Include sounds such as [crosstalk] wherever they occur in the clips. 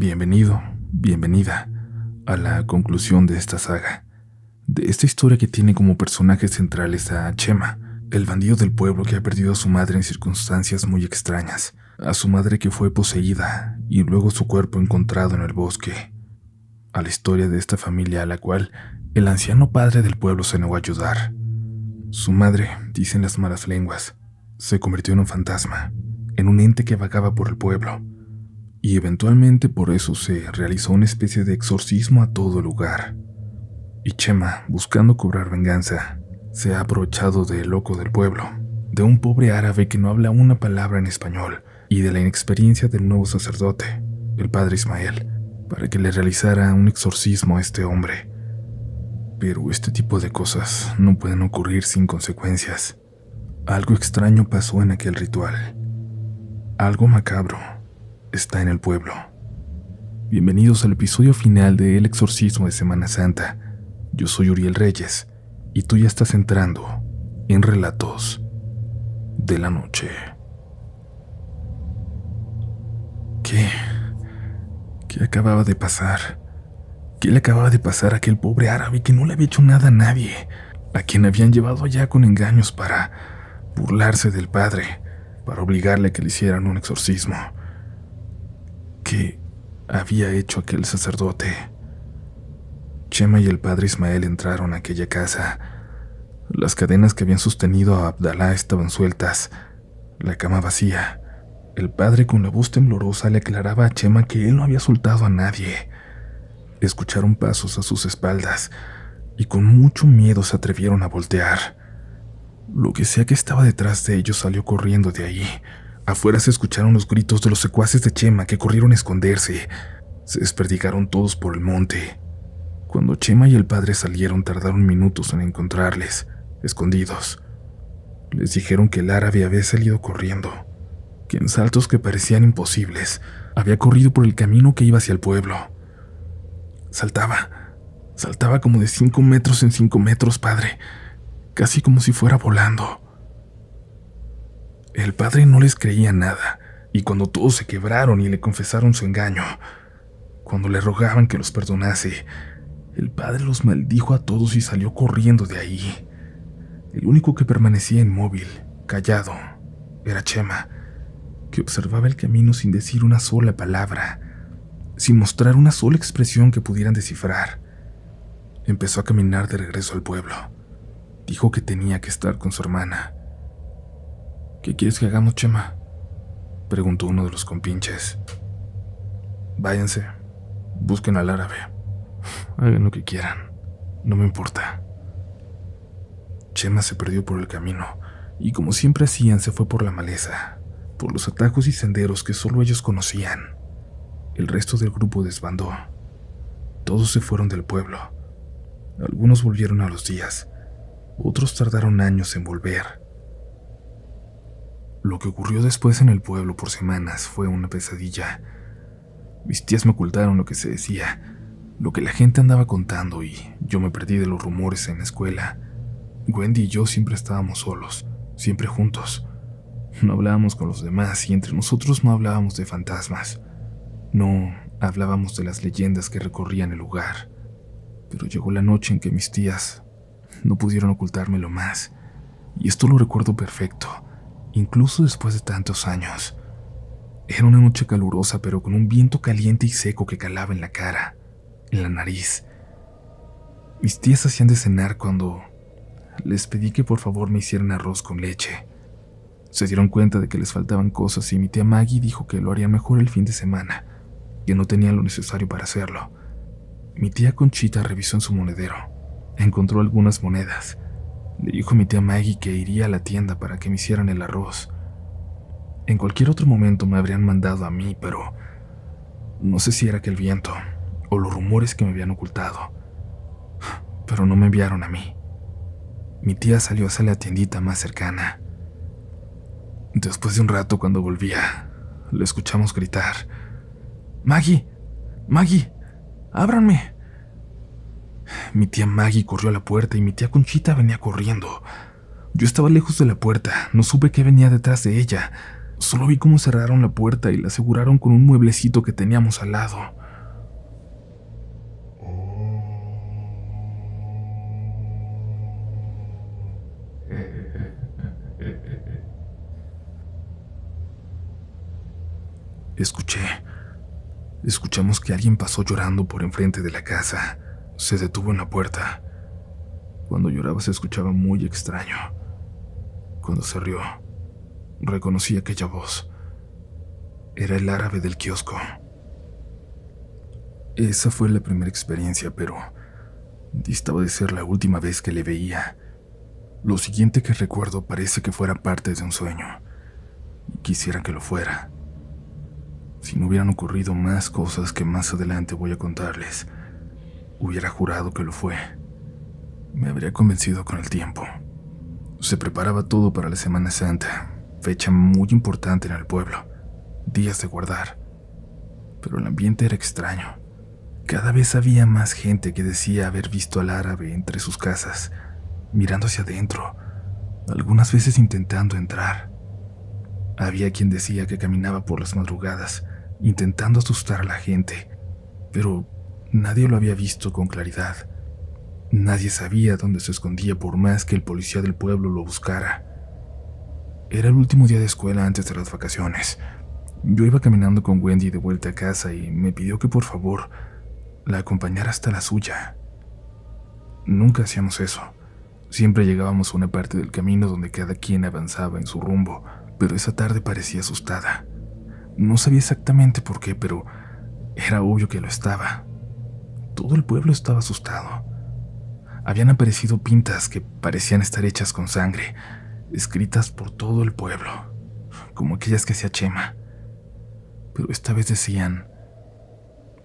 Bienvenido, bienvenida a la conclusión de esta saga, de esta historia que tiene como personajes centrales a Chema, el bandido del pueblo que ha perdido a su madre en circunstancias muy extrañas, a su madre que fue poseída y luego su cuerpo encontrado en el bosque, a la historia de esta familia a la cual el anciano padre del pueblo se negó a ayudar. Su madre, dicen las malas lenguas, se convirtió en un fantasma, en un ente que vagaba por el pueblo, y eventualmente por eso se realizó una especie de exorcismo a todo lugar. Y Chema, buscando cobrar venganza, se ha aprovechado del loco del pueblo, de un pobre árabe que no habla una palabra en español, y de la inexperiencia del nuevo sacerdote, el padre Ismael, para que le realizara un exorcismo a este hombre. Pero este tipo de cosas no pueden ocurrir sin consecuencias. Algo extraño pasó en aquel ritual. Algo macabro está en el pueblo. Bienvenidos al episodio final de El Exorcismo de Semana Santa. Yo soy Uriel Reyes y tú ya estás entrando en Relatos de la Noche. ¿Qué? ¿Qué acababa de pasar? ¿Qué le acababa de pasar a aquel pobre árabe que no le había hecho nada a nadie? A quien habían llevado allá con engaños para burlarse del padre, para obligarle a que le hicieran un exorcismo. ¿Qué había hecho aquel sacerdote? Chema y el padre Ismael entraron a aquella casa. Las cadenas que habían sostenido a Abdalá estaban sueltas, la cama vacía. El padre con la voz temblorosa le aclaraba a Chema que él no había soltado a nadie. Escucharon pasos a sus espaldas y con mucho miedo se atrevieron a voltear. Lo que sea que estaba detrás de ellos salió corriendo de ahí. Afuera se escucharon los gritos de los secuaces de Chema que corrieron a esconderse. Se desperdigaron todos por el monte. Cuando Chema y el padre salieron tardaron minutos en encontrarles, escondidos. Les dijeron que el árabe había salido corriendo que en saltos que parecían imposibles había corrido por el camino que iba hacia el pueblo. Saltaba, saltaba como de cinco metros en cinco metros, padre, casi como si fuera volando. El padre no les creía nada, y cuando todos se quebraron y le confesaron su engaño, cuando le rogaban que los perdonase, el padre los maldijo a todos y salió corriendo de ahí. El único que permanecía inmóvil, callado, era Chema, que observaba el camino sin decir una sola palabra, sin mostrar una sola expresión que pudieran descifrar. Empezó a caminar de regreso al pueblo. Dijo que tenía que estar con su hermana. ¿Qué quieres que hagamos, Chema? preguntó uno de los compinches. Váyanse, busquen al árabe. [laughs] Hagan lo que quieran, no me importa. Chema se perdió por el camino y como siempre hacían se fue por la maleza por los atajos y senderos que solo ellos conocían. El resto del grupo desbandó. Todos se fueron del pueblo. Algunos volvieron a los días, otros tardaron años en volver. Lo que ocurrió después en el pueblo por semanas fue una pesadilla. Mis tías me ocultaron lo que se decía, lo que la gente andaba contando y yo me perdí de los rumores en la escuela. Wendy y yo siempre estábamos solos, siempre juntos. No hablábamos con los demás y entre nosotros no hablábamos de fantasmas. No hablábamos de las leyendas que recorrían el lugar. Pero llegó la noche en que mis tías no pudieron ocultármelo más. Y esto lo recuerdo perfecto, incluso después de tantos años. Era una noche calurosa, pero con un viento caliente y seco que calaba en la cara, en la nariz. Mis tías hacían de cenar cuando les pedí que por favor me hicieran arroz con leche. Se dieron cuenta de que les faltaban cosas y mi tía Maggie dijo que lo haría mejor el fin de semana, que no tenía lo necesario para hacerlo. Mi tía Conchita revisó en su monedero, encontró algunas monedas. Le dijo a mi tía Maggie que iría a la tienda para que me hicieran el arroz. En cualquier otro momento me habrían mandado a mí, pero no sé si era que el viento o los rumores que me habían ocultado. Pero no me enviaron a mí. Mi tía salió hacia la tiendita más cercana. Después de un rato, cuando volvía, le escuchamos gritar: Maggie, Maggie, ábranme. Mi tía Maggie corrió a la puerta y mi tía Conchita venía corriendo. Yo estaba lejos de la puerta, no supe qué venía detrás de ella. Solo vi cómo cerraron la puerta y la aseguraron con un mueblecito que teníamos al lado. Escuché. Escuchamos que alguien pasó llorando por enfrente de la casa. Se detuvo en la puerta. Cuando lloraba se escuchaba muy extraño. Cuando se rió, reconocí aquella voz. Era el árabe del kiosco. Esa fue la primera experiencia, pero distaba de ser la última vez que le veía. Lo siguiente que recuerdo parece que fuera parte de un sueño. Quisiera que lo fuera. Si no hubieran ocurrido más cosas que más adelante voy a contarles, hubiera jurado que lo fue. Me habría convencido con el tiempo. Se preparaba todo para la Semana Santa, fecha muy importante en el pueblo, días de guardar. Pero el ambiente era extraño. Cada vez había más gente que decía haber visto al árabe entre sus casas, mirando hacia adentro, algunas veces intentando entrar. Había quien decía que caminaba por las madrugadas, intentando asustar a la gente, pero nadie lo había visto con claridad. Nadie sabía dónde se escondía por más que el policía del pueblo lo buscara. Era el último día de escuela antes de las vacaciones. Yo iba caminando con Wendy de vuelta a casa y me pidió que por favor la acompañara hasta la suya. Nunca hacíamos eso. Siempre llegábamos a una parte del camino donde cada quien avanzaba en su rumbo, pero esa tarde parecía asustada. No sabía exactamente por qué, pero era obvio que lo estaba. Todo el pueblo estaba asustado. Habían aparecido pintas que parecían estar hechas con sangre, escritas por todo el pueblo, como aquellas que hacía Chema. Pero esta vez decían,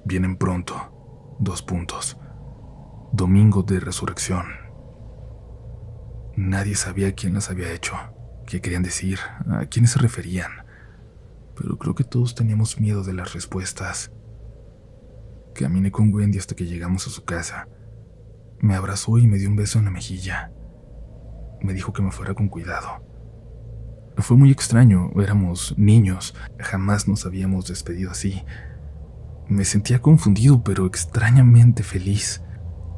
vienen pronto, dos puntos, domingo de resurrección. Nadie sabía quién las había hecho, qué querían decir, a quiénes se referían pero creo que todos teníamos miedo de las respuestas. Caminé con Wendy hasta que llegamos a su casa. Me abrazó y me dio un beso en la mejilla. Me dijo que me fuera con cuidado. Fue muy extraño, éramos niños, jamás nos habíamos despedido así. Me sentía confundido, pero extrañamente feliz.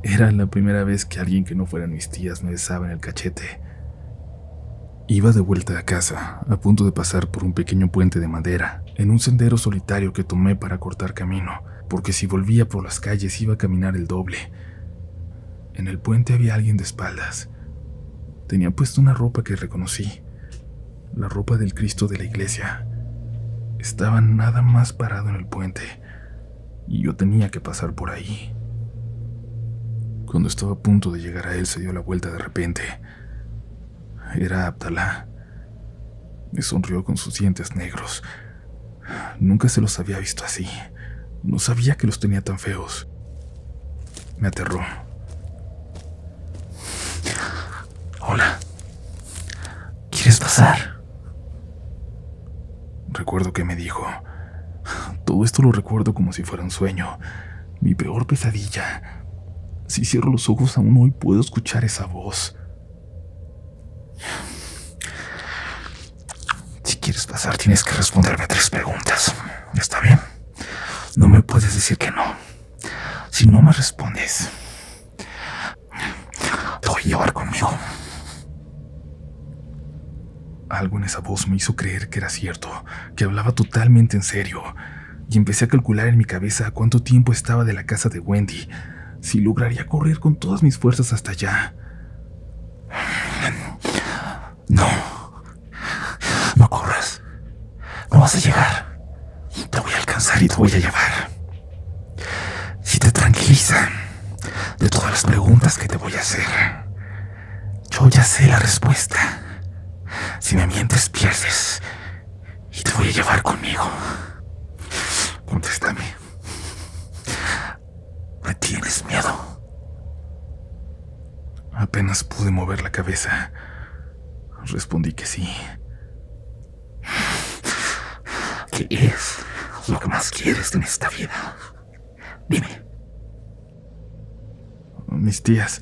Era la primera vez que alguien que no fueran mis tías me besaba en el cachete. Iba de vuelta a casa, a punto de pasar por un pequeño puente de madera, en un sendero solitario que tomé para cortar camino, porque si volvía por las calles iba a caminar el doble. En el puente había alguien de espaldas. Tenía puesto una ropa que reconocí, la ropa del Cristo de la iglesia. Estaba nada más parado en el puente, y yo tenía que pasar por ahí. Cuando estaba a punto de llegar a él se dio la vuelta de repente era Abdalá. Me sonrió con sus dientes negros. Nunca se los había visto así. No sabía que los tenía tan feos. Me aterró. Hola. ¿Quieres pasar? Recuerdo que me dijo. Todo esto lo recuerdo como si fuera un sueño. Mi peor pesadilla. Si cierro los ojos aún hoy puedo escuchar esa voz. Si quieres pasar, tienes que responderme tres preguntas. ¿Está bien? No me puedes decir que no. Si no me respondes, te voy a llevar conmigo. Algo en esa voz me hizo creer que era cierto, que hablaba totalmente en serio, y empecé a calcular en mi cabeza cuánto tiempo estaba de la casa de Wendy, si lograría correr con todas mis fuerzas hasta allá. No. No corras. No vas a llegar. Y te voy a llevar. Si te tranquiliza de todas las preguntas que te voy a hacer, yo ya sé la respuesta. Si me mientes, pierdes. Y te voy a llevar conmigo. Contéstame. ¿Me tienes miedo? Apenas pude mover la cabeza. Respondí que sí. ¿Qué es lo que más quieres en esta vida? Dime. Mis tías.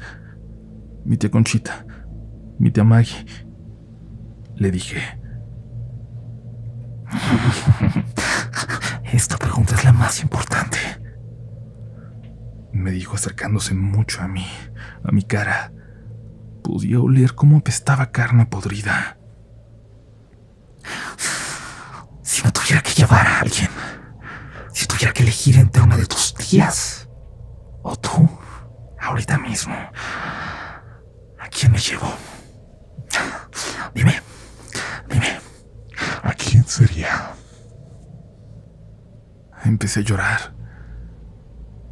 Mi tía Conchita. Mi tía Maggie. Le dije. [laughs] Esta pregunta es la más importante. Me dijo acercándose mucho a mí, a mi cara. Podía oler cómo apestaba carne podrida. Si me tuviera que llevar a alguien, si tuviera que elegir entre una de tus tías o tú, ahorita mismo, ¿a quién me llevo? Dime, dime, ¿a quién sería? Empecé a llorar.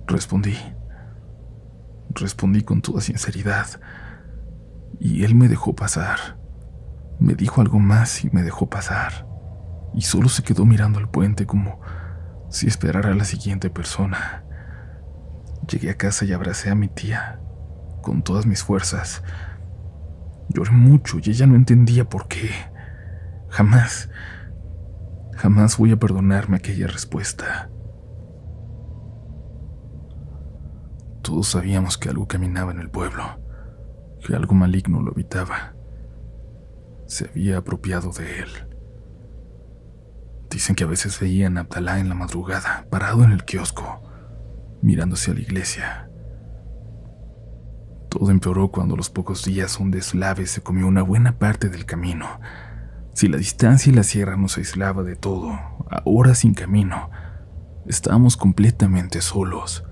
Respondí. Respondí con toda sinceridad. Y él me dejó pasar. Me dijo algo más y me dejó pasar. Y solo se quedó mirando al puente como si esperara a la siguiente persona. Llegué a casa y abracé a mi tía con todas mis fuerzas. Lloré mucho y ella no entendía por qué. Jamás, jamás voy a perdonarme aquella respuesta. Todos sabíamos que algo caminaba en el pueblo, que algo maligno lo habitaba. Se había apropiado de él. Dicen que a veces veían a Abdalá en la madrugada, parado en el kiosco, mirándose a la iglesia. Todo empeoró cuando a los pocos días un deslave se comió una buena parte del camino. Si la distancia y la sierra nos aislaba de todo, ahora sin camino, estábamos completamente solos.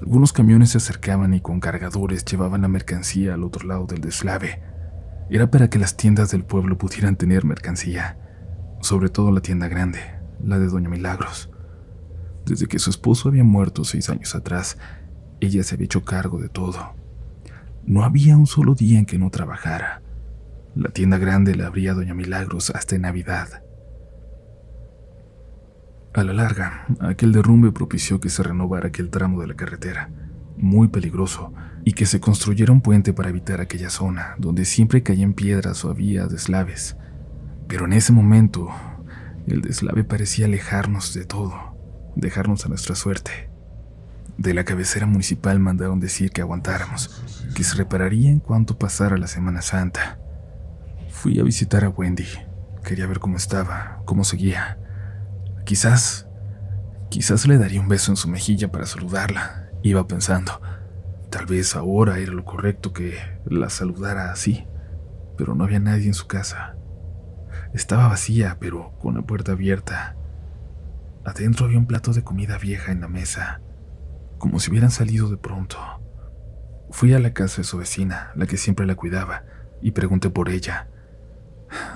Algunos camiones se acercaban y con cargadores llevaban la mercancía al otro lado del deslave. Era para que las tiendas del pueblo pudieran tener mercancía, sobre todo la tienda grande, la de Doña Milagros. Desde que su esposo había muerto seis años atrás, ella se había hecho cargo de todo. No había un solo día en que no trabajara. La tienda grande la abría Doña Milagros hasta en Navidad. A la larga, aquel derrumbe propició que se renovara aquel tramo de la carretera, muy peligroso, y que se construyera un puente para evitar aquella zona, donde siempre caían piedras o había deslaves. Pero en ese momento, el deslave parecía alejarnos de todo, dejarnos a nuestra suerte. De la cabecera municipal mandaron decir que aguantáramos, que se repararía en cuanto pasara la Semana Santa. Fui a visitar a Wendy. Quería ver cómo estaba, cómo seguía. Quizás, quizás le daría un beso en su mejilla para saludarla, iba pensando. Tal vez ahora era lo correcto que la saludara así, pero no había nadie en su casa. Estaba vacía, pero con la puerta abierta. Adentro había un plato de comida vieja en la mesa como si hubieran salido de pronto. Fui a la casa de su vecina, la que siempre la cuidaba, y pregunté por ella.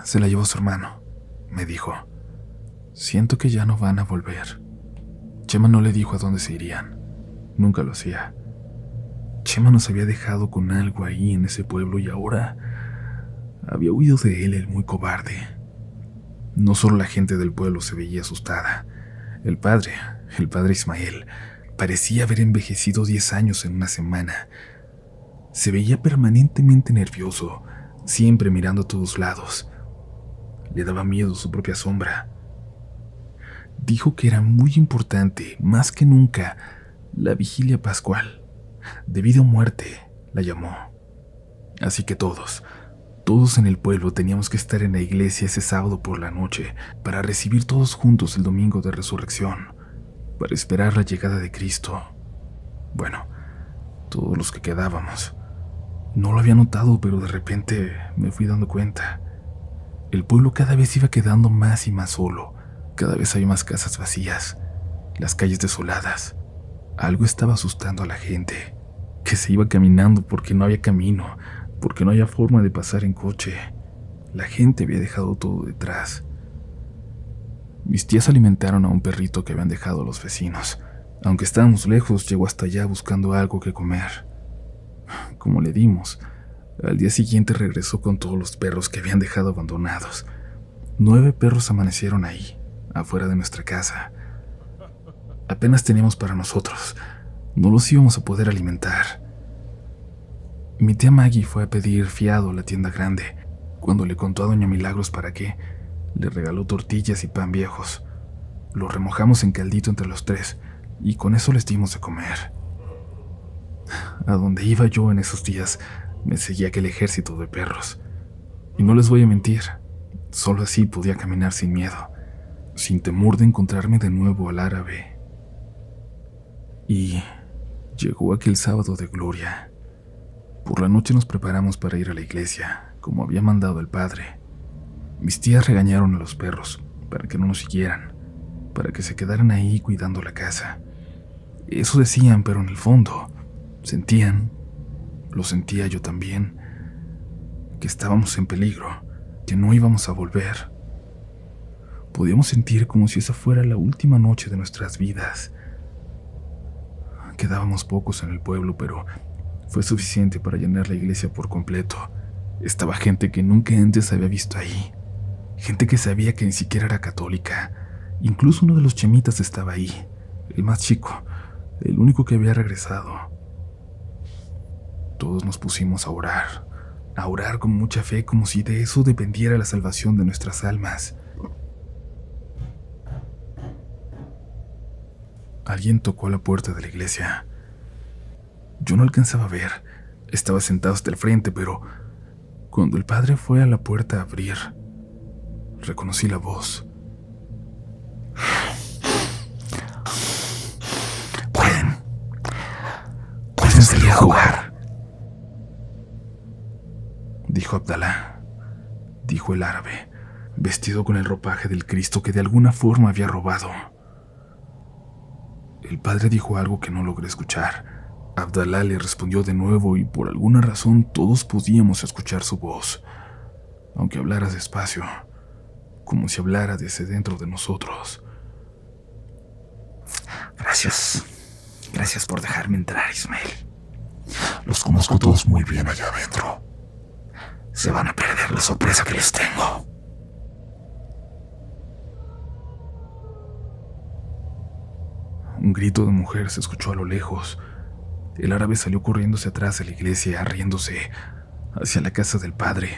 Se la llevó su hermano, me dijo. Siento que ya no van a volver. Chema no le dijo a dónde se irían. Nunca lo hacía. Chema nos había dejado con algo ahí en ese pueblo y ahora había huido de él el muy cobarde. No solo la gente del pueblo se veía asustada. El padre, el padre Ismael, Parecía haber envejecido diez años en una semana. Se veía permanentemente nervioso, siempre mirando a todos lados. Le daba miedo su propia sombra. Dijo que era muy importante, más que nunca, la vigilia pascual. De vida o muerte, la llamó. Así que todos, todos en el pueblo teníamos que estar en la iglesia ese sábado por la noche para recibir todos juntos el domingo de resurrección para esperar la llegada de Cristo. Bueno, todos los que quedábamos. No lo había notado, pero de repente me fui dando cuenta. El pueblo cada vez iba quedando más y más solo. Cada vez había más casas vacías, las calles desoladas. Algo estaba asustando a la gente, que se iba caminando porque no había camino, porque no había forma de pasar en coche. La gente había dejado todo detrás. Mis tías alimentaron a un perrito que habían dejado los vecinos. Aunque estábamos lejos, llegó hasta allá buscando algo que comer. Como le dimos, al día siguiente regresó con todos los perros que habían dejado abandonados. Nueve perros amanecieron ahí, afuera de nuestra casa. Apenas teníamos para nosotros. No los íbamos a poder alimentar. Mi tía Maggie fue a pedir fiado a la tienda grande, cuando le contó a Doña Milagros para qué le regaló tortillas y pan viejos. Los remojamos en caldito entre los tres y con eso les dimos de comer. A donde iba yo en esos días me seguía aquel ejército de perros. Y no les voy a mentir, Solo así podía caminar sin miedo, sin temor de encontrarme de nuevo al árabe. Y llegó aquel sábado de gloria. Por la noche nos preparamos para ir a la iglesia, como había mandado el padre. Mis tías regañaron a los perros para que no nos siguieran, para que se quedaran ahí cuidando la casa. Eso decían, pero en el fondo sentían, lo sentía yo también, que estábamos en peligro que no íbamos a volver. Podíamos sentir como si esa fuera la última noche de nuestras vidas. Quedábamos pocos en el pueblo, pero fue suficiente para llenar la iglesia por completo. Estaba gente que nunca antes había visto ahí. Gente que sabía que ni siquiera era católica. Incluso uno de los chemitas estaba ahí, el más chico, el único que había regresado. Todos nos pusimos a orar a orar con mucha fe como si de eso dependiera la salvación de nuestras almas. Alguien tocó a la puerta de la iglesia. Yo no alcanzaba a ver, estaba sentado hasta el frente, pero cuando el padre fue a la puerta a abrir, reconocí la voz. Pueden. Pueden salir a jugar dijo Abdalá, dijo el árabe, vestido con el ropaje del Cristo que de alguna forma había robado. El padre dijo algo que no logré escuchar. Abdalá le respondió de nuevo y por alguna razón todos podíamos escuchar su voz, aunque hablara despacio, como si hablara desde dentro de nosotros. Gracias. Gracias por dejarme entrar, Ismael. Los conozco todos muy bien allá adentro se van a perder la sorpresa que les tengo. Un grito de mujer se escuchó a lo lejos. El árabe salió corriendo hacia atrás de la iglesia, riéndose, hacia la casa del padre.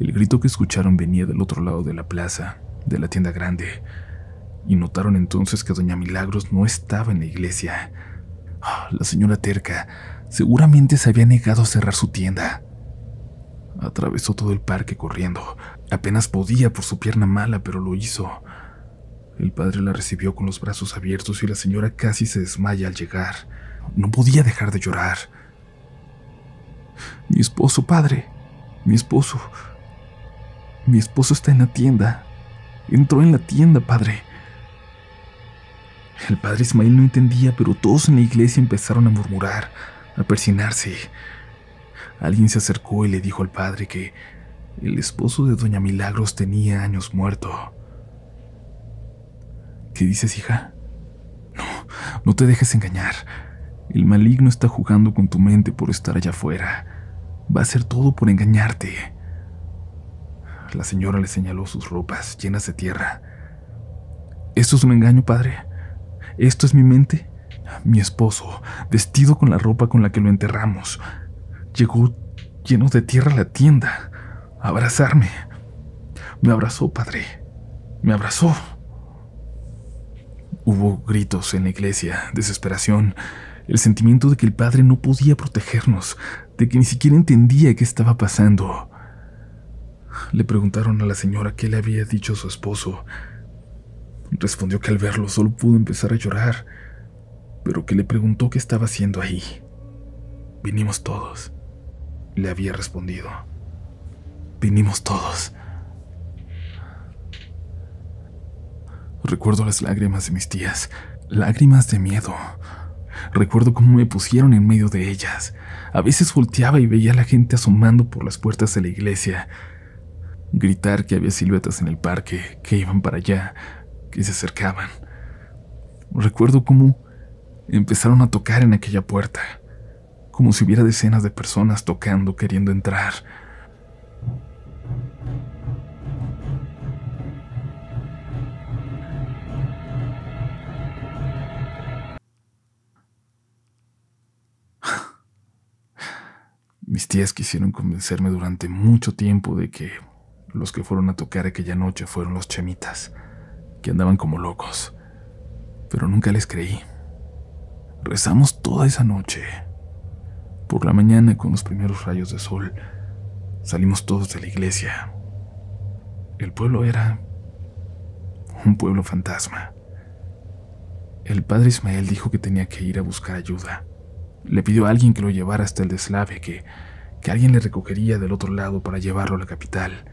El grito que escucharon venía del otro lado de la plaza, de la tienda grande, y notaron entonces que doña Milagros no estaba en la iglesia. Ah, la señora terca seguramente se había negado a cerrar su tienda. Atravesó todo el parque corriendo. Apenas podía por su pierna mala, pero lo hizo. El padre la recibió con los brazos abiertos y la señora casi se desmaya al llegar. No podía dejar de llorar. Mi esposo, padre. Mi esposo. Mi esposo está en la tienda. Entró en la tienda, padre. El padre Ismael no entendía, pero todos en la iglesia empezaron a murmurar, a persinarse. Alguien se acercó y le dijo al padre que el esposo de doña Milagros tenía años muerto. ¿Qué dices, hija? No, no te dejes engañar. El maligno está jugando con tu mente por estar allá afuera. Va a hacer todo por engañarte. La señora le señaló sus ropas llenas de tierra. ¿Esto es un engaño, padre? ¿Esto es mi mente? Mi esposo, vestido con la ropa con la que lo enterramos, Llegó lleno de tierra a la tienda, a abrazarme. Me abrazó, padre. Me abrazó. Hubo gritos en la iglesia, desesperación, el sentimiento de que el padre no podía protegernos, de que ni siquiera entendía qué estaba pasando. Le preguntaron a la señora qué le había dicho su esposo. Respondió que al verlo solo pudo empezar a llorar, pero que le preguntó qué estaba haciendo ahí. Vinimos todos le había respondido. Vinimos todos. Recuerdo las lágrimas de mis tías, lágrimas de miedo. Recuerdo cómo me pusieron en medio de ellas. A veces volteaba y veía a la gente asomando por las puertas de la iglesia. Gritar que había siluetas en el parque, que iban para allá, que se acercaban. Recuerdo cómo empezaron a tocar en aquella puerta como si hubiera decenas de personas tocando, queriendo entrar. Mis tías quisieron convencerme durante mucho tiempo de que los que fueron a tocar aquella noche fueron los chemitas, que andaban como locos, pero nunca les creí. Rezamos toda esa noche, por la mañana, con los primeros rayos de sol, salimos todos de la iglesia. El pueblo era un pueblo fantasma. El padre Ismael dijo que tenía que ir a buscar ayuda. Le pidió a alguien que lo llevara hasta el deslave, que, que alguien le recogería del otro lado para llevarlo a la capital.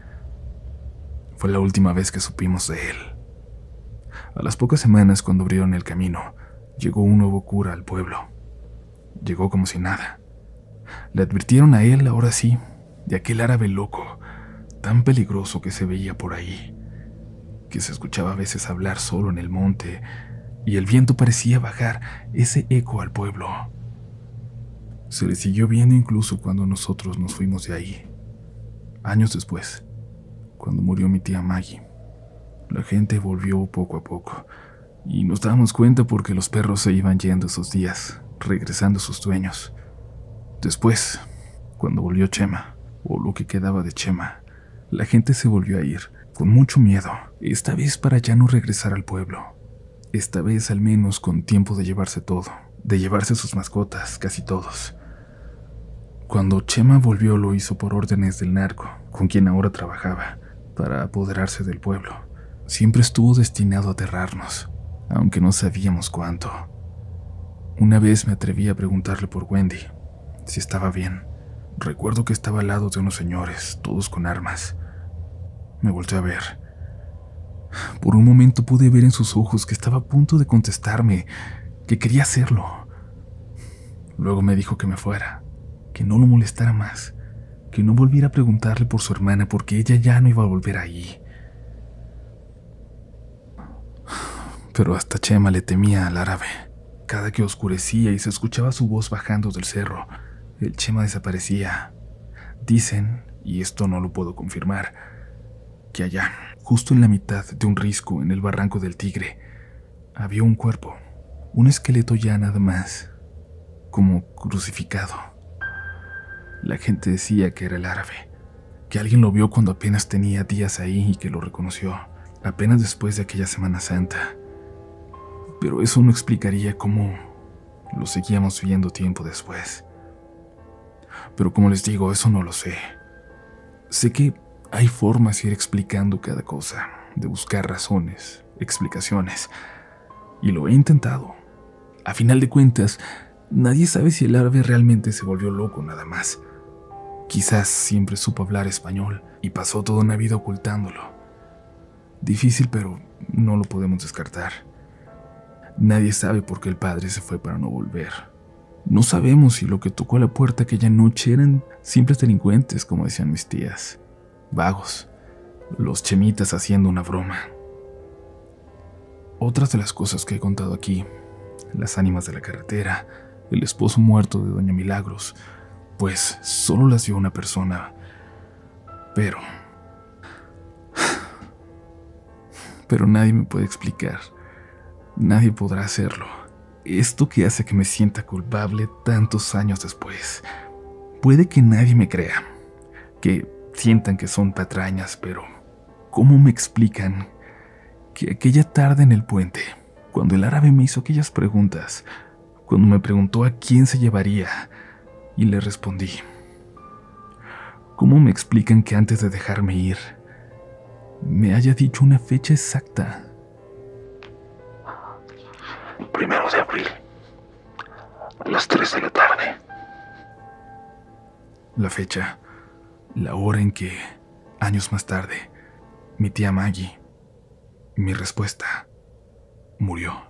Fue la última vez que supimos de él. A las pocas semanas, cuando abrieron el camino, llegó un nuevo cura al pueblo. Llegó como si nada. Le advirtieron a él, ahora sí, de aquel árabe loco, tan peligroso que se veía por ahí, que se escuchaba a veces hablar solo en el monte, y el viento parecía bajar ese eco al pueblo. Se le siguió viendo incluso cuando nosotros nos fuimos de ahí. Años después, cuando murió mi tía Maggie, la gente volvió poco a poco, y nos damos cuenta porque los perros se iban yendo esos días, regresando a sus dueños. Después, cuando volvió Chema, o lo que quedaba de Chema, la gente se volvió a ir, con mucho miedo, esta vez para ya no regresar al pueblo. Esta vez al menos con tiempo de llevarse todo, de llevarse sus mascotas, casi todos. Cuando Chema volvió lo hizo por órdenes del narco, con quien ahora trabajaba, para apoderarse del pueblo. Siempre estuvo destinado a aterrarnos, aunque no sabíamos cuánto. Una vez me atreví a preguntarle por Wendy, si estaba bien. Recuerdo que estaba al lado de unos señores, todos con armas. Me volteé a ver. Por un momento pude ver en sus ojos que estaba a punto de contestarme, que quería hacerlo. Luego me dijo que me fuera, que no lo molestara más, que no volviera a preguntarle por su hermana porque ella ya no iba a volver ahí. Pero hasta Chema le temía al árabe. Cada que oscurecía y se escuchaba su voz bajando del cerro, el Chema desaparecía. Dicen, y esto no lo puedo confirmar, que allá, justo en la mitad de un risco en el barranco del Tigre, había un cuerpo, un esqueleto ya nada más, como crucificado. La gente decía que era el árabe, que alguien lo vio cuando apenas tenía días ahí y que lo reconoció, apenas después de aquella Semana Santa. Pero eso no explicaría cómo lo seguíamos viendo tiempo después. Pero como les digo, eso no lo sé. Sé que hay formas de ir explicando cada cosa, de buscar razones, explicaciones. Y lo he intentado. A final de cuentas, nadie sabe si el árabe realmente se volvió loco nada más. Quizás siempre supo hablar español y pasó toda una vida ocultándolo. Difícil, pero no lo podemos descartar. Nadie sabe por qué el padre se fue para no volver. No sabemos si lo que tocó a la puerta aquella noche eran simples delincuentes, como decían mis tías, vagos, los chemitas haciendo una broma. Otras de las cosas que he contado aquí, las ánimas de la carretera, el esposo muerto de Doña Milagros, pues solo las vio una persona. Pero... Pero nadie me puede explicar. Nadie podrá hacerlo. Esto que hace que me sienta culpable tantos años después. Puede que nadie me crea, que sientan que son patrañas, pero ¿cómo me explican que aquella tarde en el puente, cuando el árabe me hizo aquellas preguntas, cuando me preguntó a quién se llevaría, y le respondí, ¿cómo me explican que antes de dejarme ir, me haya dicho una fecha exacta? Primero de abril, a las 3 de la tarde. La fecha, la hora en que, años más tarde, mi tía Maggie, mi respuesta, murió.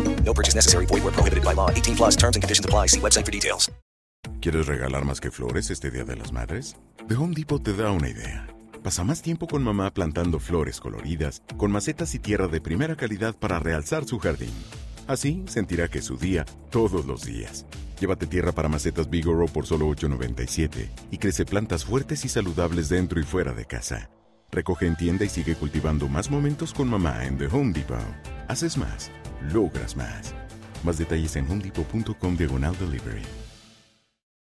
No purchase necessary. Void where prohibited by law. 18 plus terms and conditions apply. See website for details. ¿Quieres regalar más que flores este Día de las Madres? The Home Depot te da una idea. Pasa más tiempo con mamá plantando flores coloridas, con macetas y tierra de primera calidad para realzar su jardín. Así sentirá que es su día todos los días. Llévate tierra para macetas Bigoro por solo $8.97 y crece plantas fuertes y saludables dentro y fuera de casa. Recoge en tienda y sigue cultivando más momentos con mamá en The Home Depot. Haces más, logras más. Más detalles en homedepot.com diagonal delivery.